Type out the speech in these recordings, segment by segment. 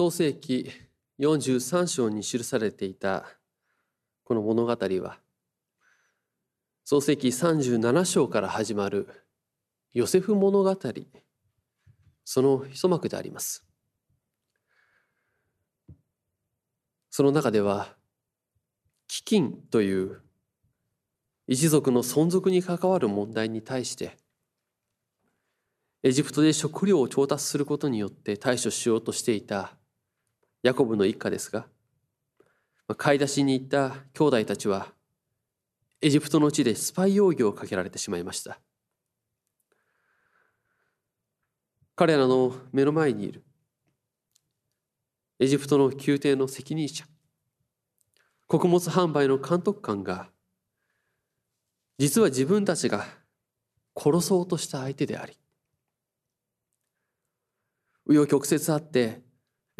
創世記43章に記されていたこの物語は創世記37章から始まるヨセフ物語その一幕であります。その中では飢饉という一族の存続に関わる問題に対してエジプトで食料を調達することによって対処しようとしていたヤコブの一家ですが買い出しに行った兄弟たちはエジプトの地でスパイ容疑をかけられてしまいました。彼らの目の前にいるエジプトの宮廷の責任者穀物販売の監督官が実は自分たちが殺そうとした相手であり紆余曲折あって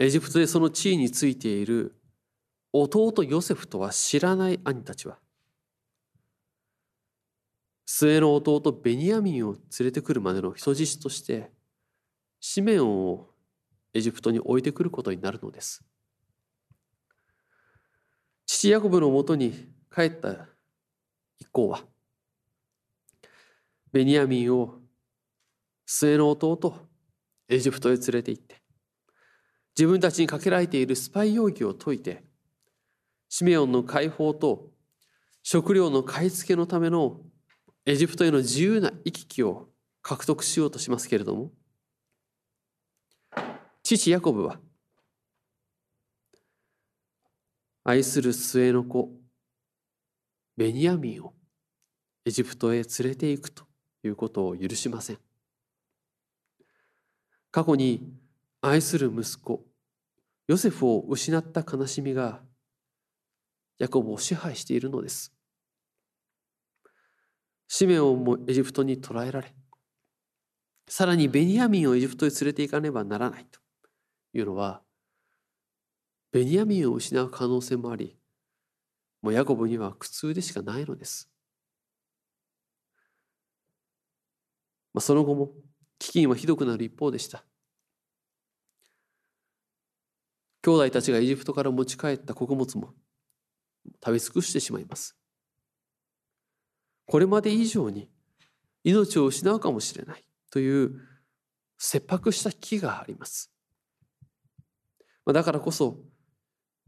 エジプトでその地位についている弟ヨセフとは知らない兄たちは末の弟ベニヤミンを連れてくるまでの人質としてシメオンをエジプトに置いてくることになるのです。父ヤコブのもとに帰った一行はベニヤミンを末の弟エジプトへ連れて行って自分たちにかけられているスパイ容疑を解いてシメオンの解放と食料の買い付けのためのエジプトへの自由な行き来を獲得しようとしますけれども父ヤコブは愛する末の子ベニヤミンをエジプトへ連れて行くということを許しません。過去に愛する息子ヨセフを失った悲しみがヤコブを支配しているのです。シメオンもエジプトに捕らえられさらにベニヤミンをエジプトへ連れて行かねばならないと。いうのはベニヤミンを失う可能性もありもうヤコブには苦痛でしかないのです、まあ、その後も飢饉はひどくなる一方でした。兄弟たちがエジプトから持ち帰った穀物も食べ尽くしてしまいます。これまで以上に命を失うかもしれないという切迫した危機があります。だからこそ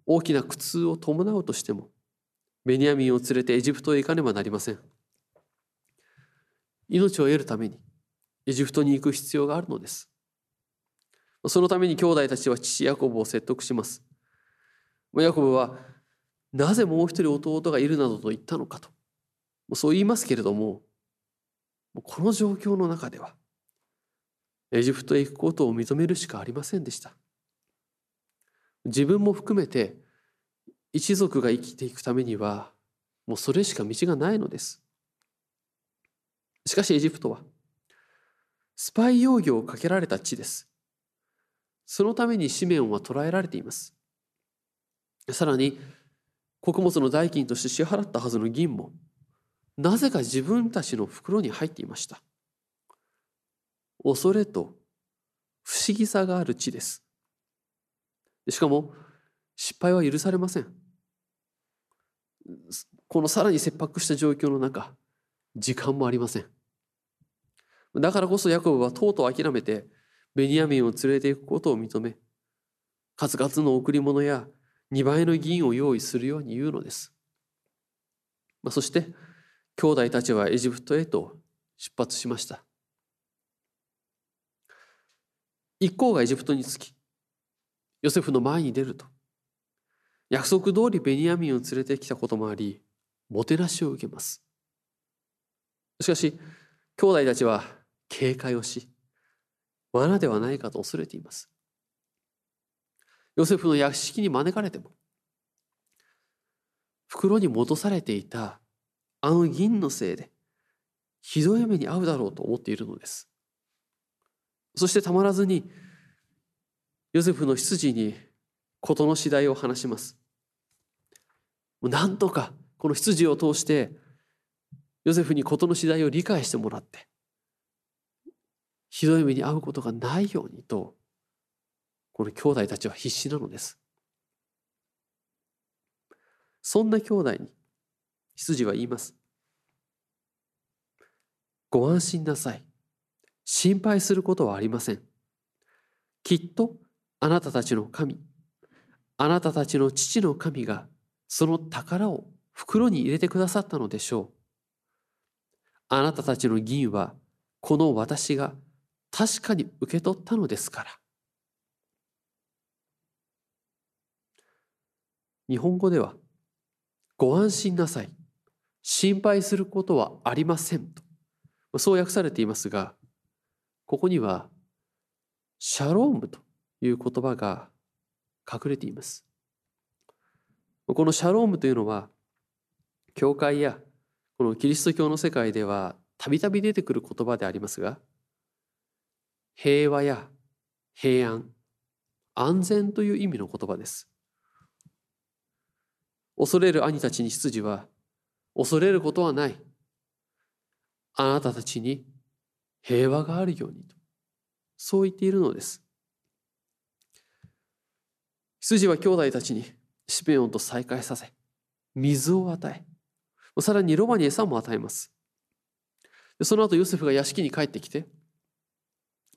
大きな苦痛を伴うとしてもベニヤミンを連れてエジプトへ行かねばなりません。命を得るためにエジプトに行く必要があるのです。そのために兄弟たちは父ヤコブを説得します。ヤコブはなぜもう一人弟がいるなどと言ったのかとそう言いますけれどもこの状況の中ではエジプトへ行くことを認めるしかありませんでした自分も含めて一族が生きていくためにはもうそれしか道がないのですしかしエジプトはスパイ容疑をかけられた地です。そのためにシメオンは捕らえられています。さらに、穀物の代金として支払ったはずの銀も、なぜか自分たちの袋に入っていました。恐れと不思議さがある地です。しかも、失敗は許されません。このさらに切迫した状況の中、時間もありません。だからこそヤコブはとうとう諦めてベニヤミンを連れて行くことを認め数々の贈り物や2倍の銀を用意するように言うのです。まあ、そして兄弟たちはエジプトへと出発しました。一行がエジプトに着きヨセフの前に出ると約束通りベニヤミンを連れてきたこともありもてなしを受けます。しかし兄弟たちは警戒をし罠ではないかと恐れています。ヨセフの屋敷に招かれても袋に戻されていたあの銀のせいでひどい目に遭うだろうと思っているのです。そしてたまらずにヨセフの執事に事の次第を話します。なんとかこの執事を通してヨセフに事の次第を理解してもらってひどい目に遭うことがないようにとこの兄弟たちは必死なのです。そんな兄弟に羊は言います。ご安心なさい。心配することはありません。きっとあなたたちの神あなたたちの父の神がその宝を袋に入れてくださったのでしょう。あなたたちの銀はこの私が確かに受け取ったのですから。日本語ではご安心なさい。心配することはありませんとそう訳されていますがここにはシャロームという言葉が隠れています。このシャロームというのは教会やこのキリスト教の世界ではたびたび出てくる言葉でありますが平和や平安安全という意味の言葉です。恐れる兄たちに羊は恐れることはない。あなたたちに平和があるようにとそう言っているのです。羊は兄弟たちにシペオンと再会させ水を与えさらにロバに餌も与えます。その後ヨセフが屋敷に帰ってきて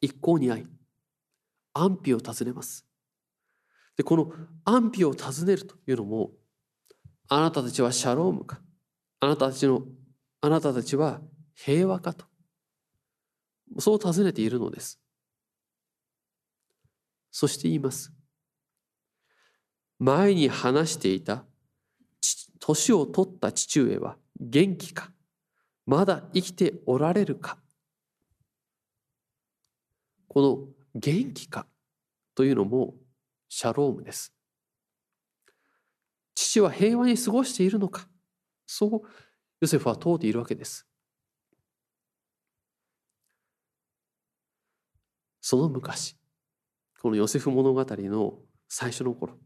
一向に会い安否を尋ねます。でこの安否を尋ねるというのもあなたたちはシャロームか。あなたたちのあなたたちは平和かと。そう尋ねているのです。そして言います。前に話していた年を取った父上は元気か。まだ生きておられるか。この元気かというのもシャロームです。父は平和に過ごしているのか。そうヨセフは問うているわけです。その昔このヨセフ物語の最初の頃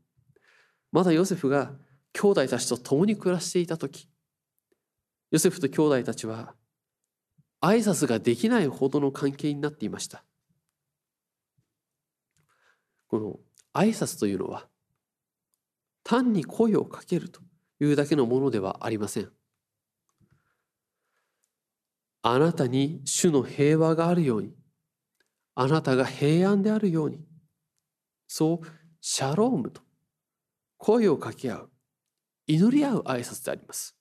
まだヨセフが兄弟たちと共に暮らしていた時ヨセフと兄弟たちは挨拶ができないほどの関係になっていました。この挨拶というのは単に声をかけるというだけのものではありません。あなたに主の平和があるようにあなたが平安であるようにそうシャロームと声を掛け合う祈り合う挨拶であります。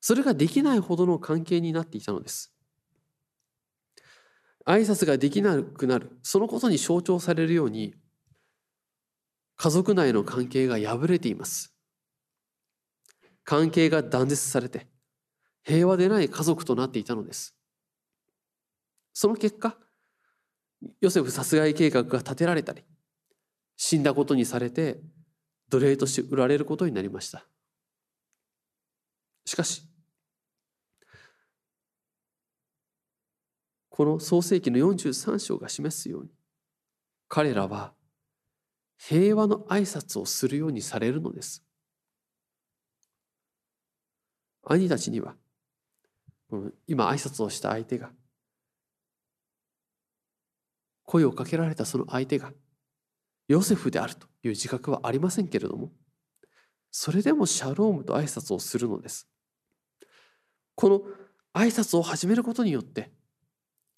それができないほどの関係になっていたのです。挨拶ができなくなる。そのことに象徴されるように家族内の関係が破れています。関係が断絶されて平和でない家族となっていたのです。その結果ヨセフ殺害計画が立てられたり死んだことにされて奴隷として売られることになりました。しかしこの創世記の43章が示すように彼らは平和の挨拶をするようにされるのです。兄たちには今挨拶をした相手が声をかけられたその相手がヨセフであるという自覚はありませんけれどもそれでもシャロームと挨拶をするのです。この挨拶を始めることによって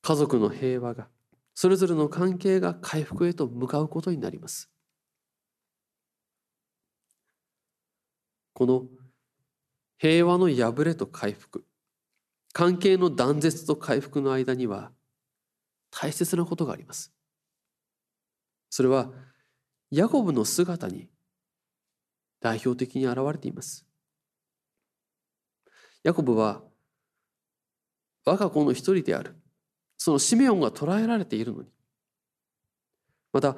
家族の平和がそれぞれの関係が回復へと向かうことになります。この平和の破れと回復関係の断絶と回復の間には大切なことがあります。それはヤコブの姿に代表的に現れています。ヤコブは我が子の一人であるそのシメオンが捕らえられているのにまた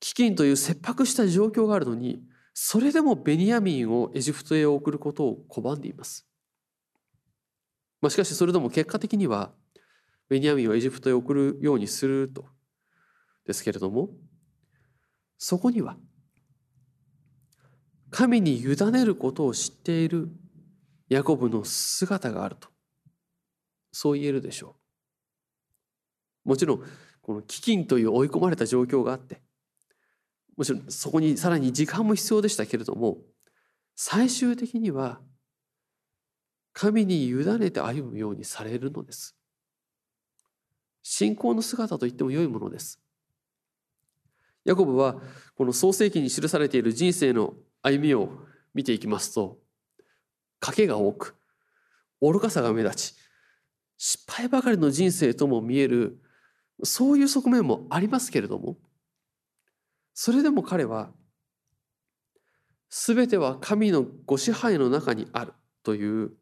飢饉という切迫した状況があるのにそれでもベニヤミンをエジプトへ送ることを拒んでいます。まあ、しかしそれでも結果的にはベニヤミンをエジプトへ送るようにするとですけれどもそこには神に委ねることを知っているヤコブの姿があるとそう言えるでしょう。もちろんこの飢饉という追い込まれた状況があってもちろんそこにさらに時間も必要でしたけれども最終的には神に委ねて歩むようにされるのです。信仰の姿と言っても良いものです。ヤコブはこの創世記に記されている人生の歩みを見ていきますと賭けが多く愚かさが目立ち失敗ばかりの人生とも見えるそういう側面もありますけれどもそれでも彼は全ては神のご支配の中にあるという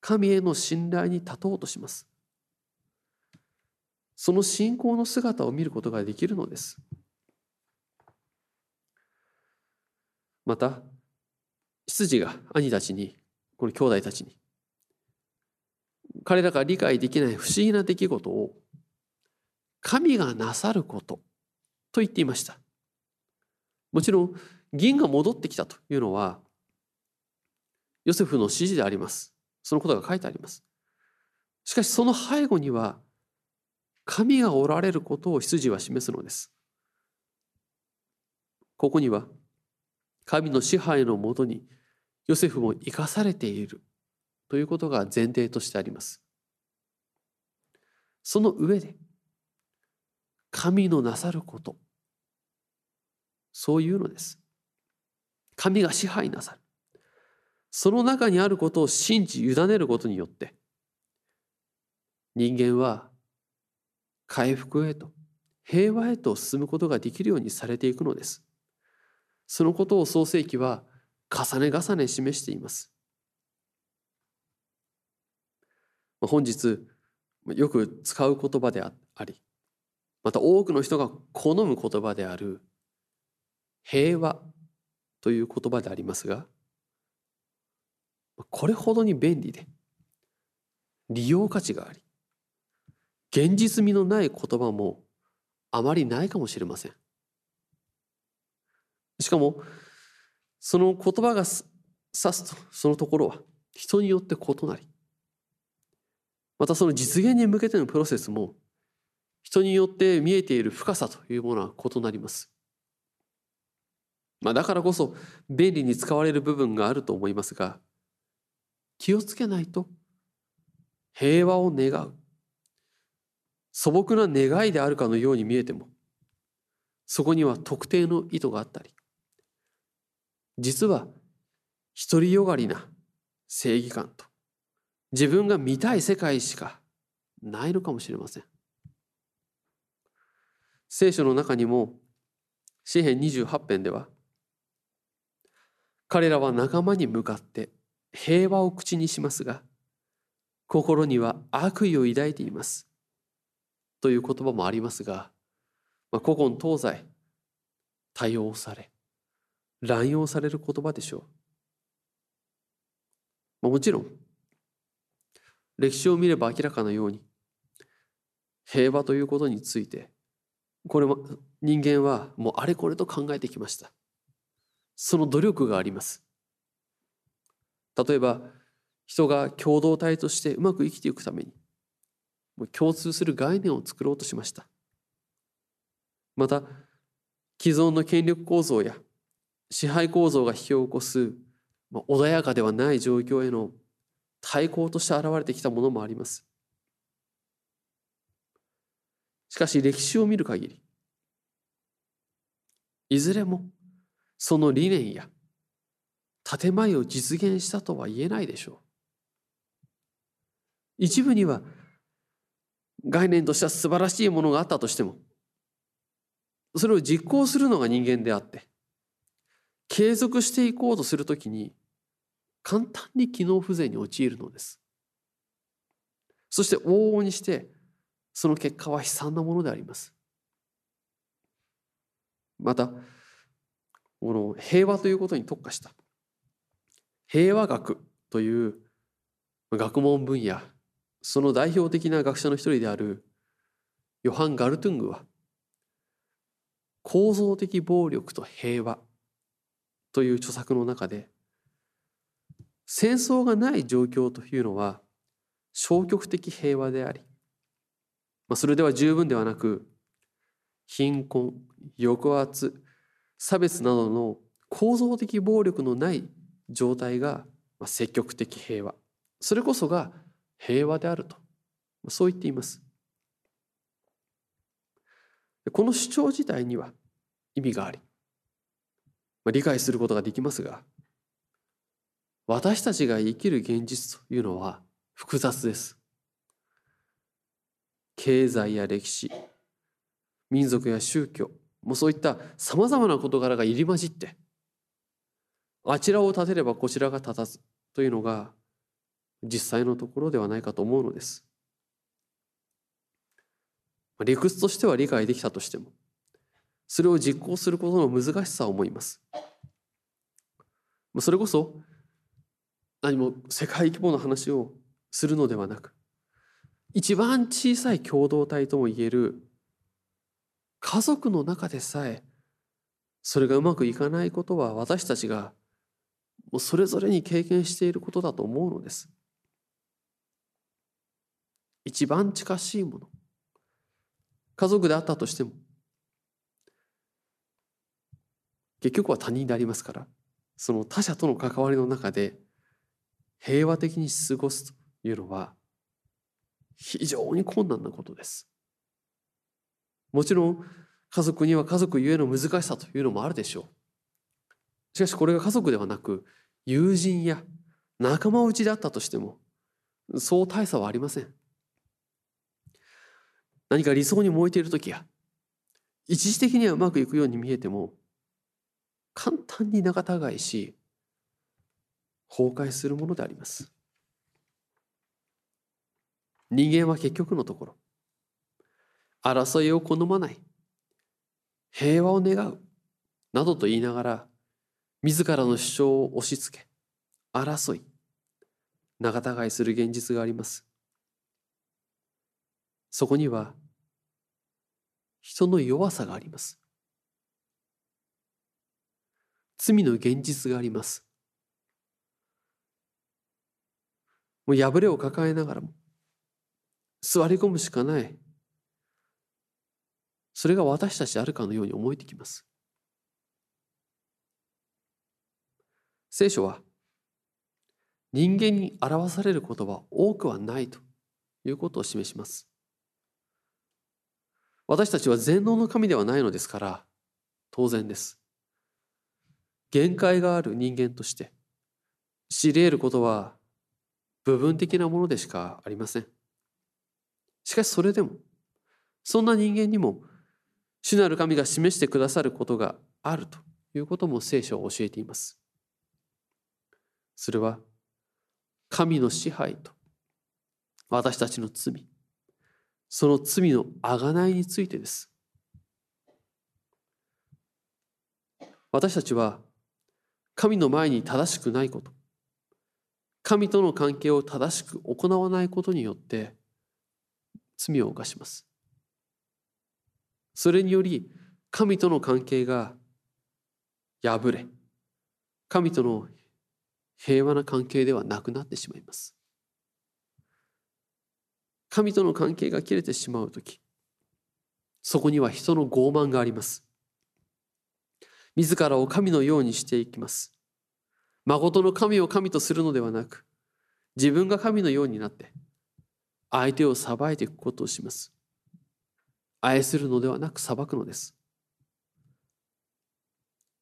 神への信頼に立とうとします。その信仰の姿を見ることができるのです。また、執事が兄たちに、この兄弟たちに、彼らが理解できない不思議な出来事を神がなさることと言っていました。もちろん銀が戻ってきたというのはヨセフの指示であります。そのことが書いてあります。しかしその背後には神がおられることを羊は示すのです。ここには神の支配のもとにヨセフも生かされているということが前提としてあります。その上で神のなさることそういうのです。神が支配なさる。その中にあることを信じ委ねることによって人間は回復へと平和へと進むことができるようにされていくのです。そのことを創世記は重ね重ね示しています。本日よく使う言葉でありまた多くの人が好む言葉である平和という言葉でありますがこれほどに便利で利用価値があり現実味のない言葉もあまりないかもしれません。しかもその言葉が指すとそのところは人によって異なりまたその実現に向けてのプロセスも人によって見えている深さというものは異なります。まあ、だからこそ便利に使われる部分があると思いますが気をつけないと平和を願う素朴な願いであるかのように見えてもそこには特定の意図があったり実は独りよがりな正義感と自分が見たい世界しかないのかもしれません聖書の中にも詩編28編では彼らは仲間に向かって平和を口にしますが心には悪意を抱いています。という言葉もありますが、まあ、古今東西多用され乱用される言葉でしょう、まあ、もちろん歴史を見れば明らかなように平和ということについてこれも人間はもうあれこれと考えてきました。その努力があります。例えば人が共同体としてうまく生きていくために共通する概念を作ろうとしました。また既存の権力構造や支配構造が引き起こす穏やかではない状況への対抗として現れてきたものもあります。しかし歴史を見る限りいずれもその理念や建前を実現したとは言えないでしょう。一部には概念としては素晴らしいものがあったとしてもそれを実行するのが人間であって継続していこうとするときに簡単に機能不全に陥るのです。そして往々にしてその結果は悲惨なものであります。またこの平和ということに特化した平和学という学問分野その代表的な学者の一人であるヨハン・ガルトゥングは構造的暴力と平和という著作の中で戦争がない状況というのは消極的平和であり、まあ、それでは十分ではなく貧困抑圧差別などの構造的暴力のない状態が積極的平和。それこそが平和であると。そう言っています。この主張自体には意味があり理解することができますが私たちが生きる現実というのは複雑です。経済や歴史民族や宗教もうそういったさまざまな事柄が入り混じってあちらを立てればこちらが立たずというのが実際のところではないかと思うのです。理屈としては理解できたとしてもそれを実行することの難しさを思います。それこそ何も世界規模の話をするのではなく一番小さい共同体ともいえる家族の中でさえそれがうまくいかないことは私たちがもうそれぞれに経験していることだと思うのです。一番近しいもの家族であったとしても結局は他人でありますからその他者との関わりの中で平和的に過ごすというのは非常に困難なことです。もちろん家族には家族ゆえの難しさというのもあるでしょう。しかしこれが家族ではなく友人や仲間内であったとしてもそう大差はありません。何か理想に燃えている時や一時的にはうまくいくように見えても簡単に仲違いし崩壊するものであります。人間は結局のところ。争いを好まない。平和を願う。などと言いながら自らの主張を押し付け争い。仲違いする現実があります。そこには人の弱さがあります。罪の現実があります。もう破れを抱えながらも座り込むしかないそれが私たちであるかのように思えてきます。聖書は人間に表されることは多くはないということを示します。私たちは全能の神ではないのですから当然です。限界がある人間として知り得ることは部分的なものでしかありません。しかしそれでもそんな人間にも主なる神が示してくださることがあるということも聖書は教えています。それは神の支配と私たちの罪、その罪の贖いについてです。私たちは神の前に正しくないこと、神との関係を正しく行わないことによって罪を犯します。それにより神との関係が破れ神との平和な関係ではなくなってしまいます。神との関係が切れてしまう時そこには人の傲慢があります。自らを神のようにしていきます。誠の神を神とするのではなく自分が神のようになって相手を裁いていくことをします愛するのではなく裁くのです。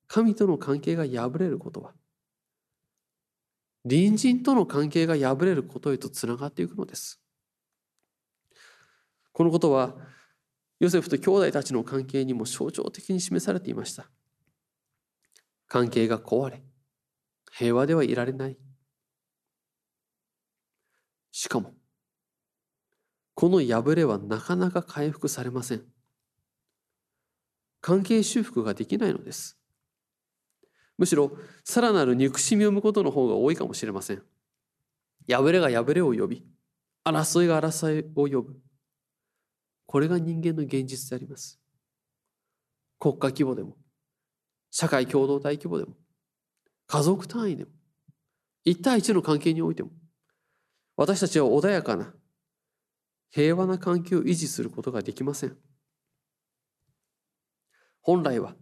神との関係が破れることは、隣人との関係が破れることへとつながっていくのです。このことは、ヨセフと兄弟たちの関係にも象徴的に示されていました。関係が壊れ、平和ではいられない。しかも、この破れはなかなか回復されません。関係修復ができないのです。むしろ、さらなる憎しみを生むことの方が多いかもしれません。破れが破れを呼び、争いが争いを呼ぶ。これが人間の現実であります。国家規模でも、社会共同体規模でも、家族単位でも、一対一の関係においても、私たちは穏やかな平和な関係を維持することができません。本来は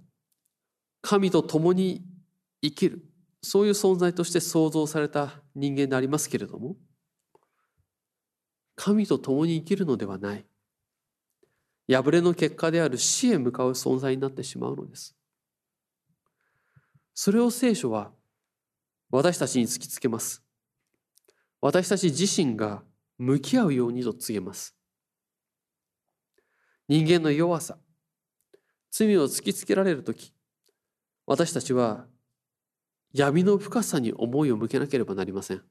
神と共に生きるそういう存在として創造された人間でありますけれども神と共に生きるのではない。破れの結果である死へ向かう存在になってしまうのです。それを聖書は私たちに突きつけます。私たち自身が向き合うようにと告げます。人間の弱さ罪を突きつけられる時私たちは闇の深さに思いを向けなければなりません。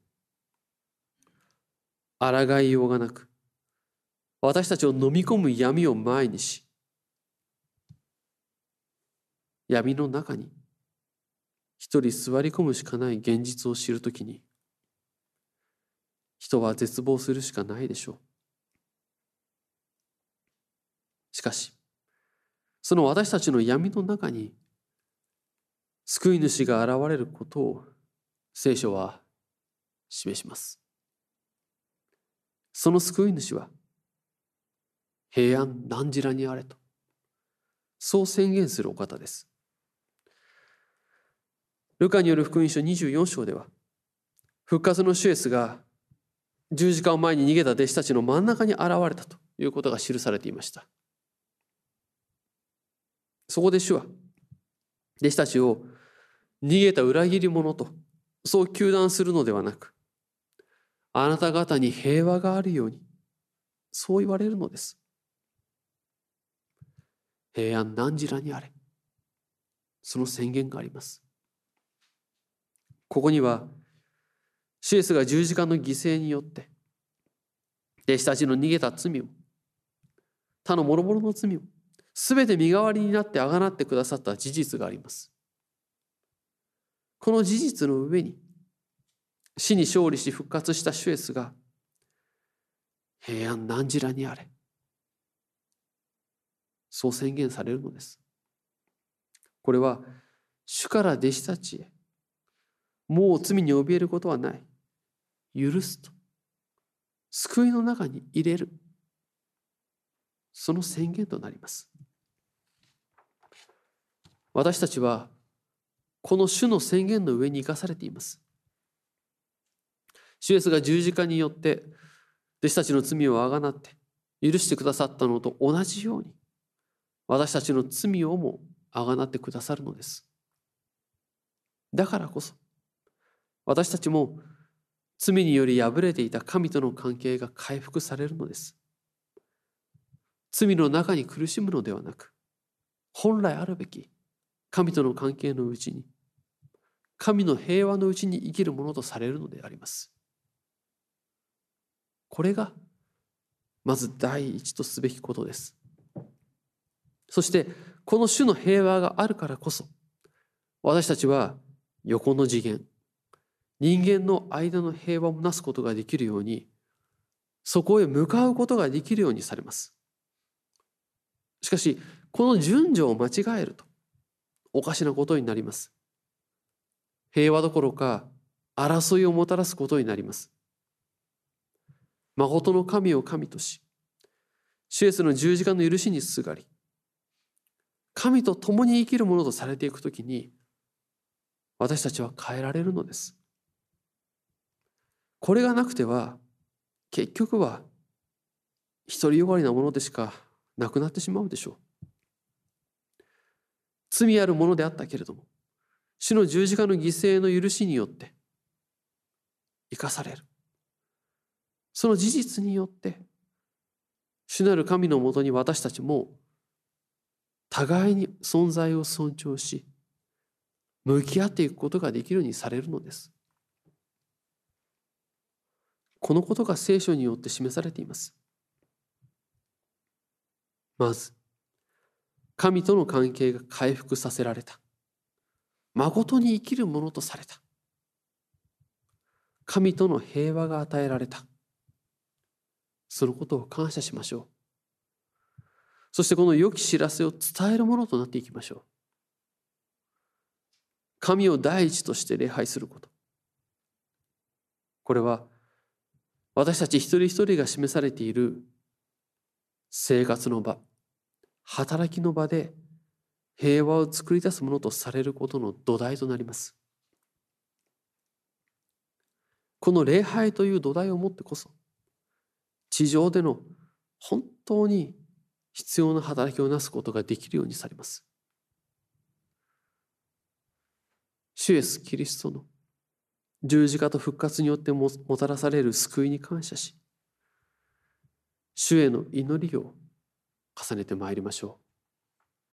抗いようがなく私たちを飲み込む闇を前にし闇の中に一人座り込むしかない現実を知るときに人は絶望するしかないでしょう。しかしその私たちの闇の中に救い主が現れることを聖書は示します。その救い主は平安何時らにあれとそう宣言するお方です。ルカによる福音書24章では復活のシュエスが十字架を前に逃げた弟子たちの真ん中に現れたということが記されていました。そこで主は弟子たちを逃げた裏切り者とそう糾弾するのではなくあなた方に平和があるようにそう言われるのです。平安何時らにあれその宣言があります。ここにはシエスが十字架の犠牲によって弟子たちの逃げた罪を他の諸々の罪を全て身代わりになってあがなってくださった事実があります。この事実の上に死に勝利し復活したシュエスが平安何時らにあれそう宣言されるのです。これは主から弟子たちへもう罪に怯えることはない。許すと。救いの中に入れる。その宣言となります。私たちはこの主の宣言の上に生かされています。主イエスが十字架によって弟子たちの罪をあがなって許してくださったのと同じように私たちの罪をもあがなってくださるのです。だからこそ私たちも罪により破れていた神との関係が回復されるのです。罪の中に苦しむのではなく本来あるべき神との関係のうちに神の平和のうちに生きるものとされるのであります。これがまず第一とすべきことです。そしてこの種の平和があるからこそ私たちは横の次元人間の間の平和をなすことができるようにそこへ向かうことができるようにされます。しかしこの順序を間違えるとおかしなことになります。平和どころか争いをもたらすことになります。誠の神を神としシエスの十字架の許しにすがり神と共に生きるものとされていくときに私たちは変えられるのです。これがなくては結局は独りよがりなものでしかなくなってしまうでしょう。罪あるものであったけれども主の十字架の犠牲の許しによって生かされる。その事実によって主なる神のもとに私たちも互いに存在を尊重し向き合っていくことができるようにされるのです。このことが聖書によって示されていますまず神との関係が回復させられた誠に生きるものとされた神との平和が与えられたそのことを感謝しましょう。そしてこの良き知らせを伝えるものとなっていきましょう。神を第一として礼拝すること。これは私たち一人一人が示されている生活の場、働きの場で平和を作り出すものとされることの土台となります。この礼拝という土台をもってこそ地上での本当に必要な働きをなすことができるようにされます。主イエス・キリストの十字架と復活によってもたらされる救いに感謝し主への祈りを重ねてまいりましょう。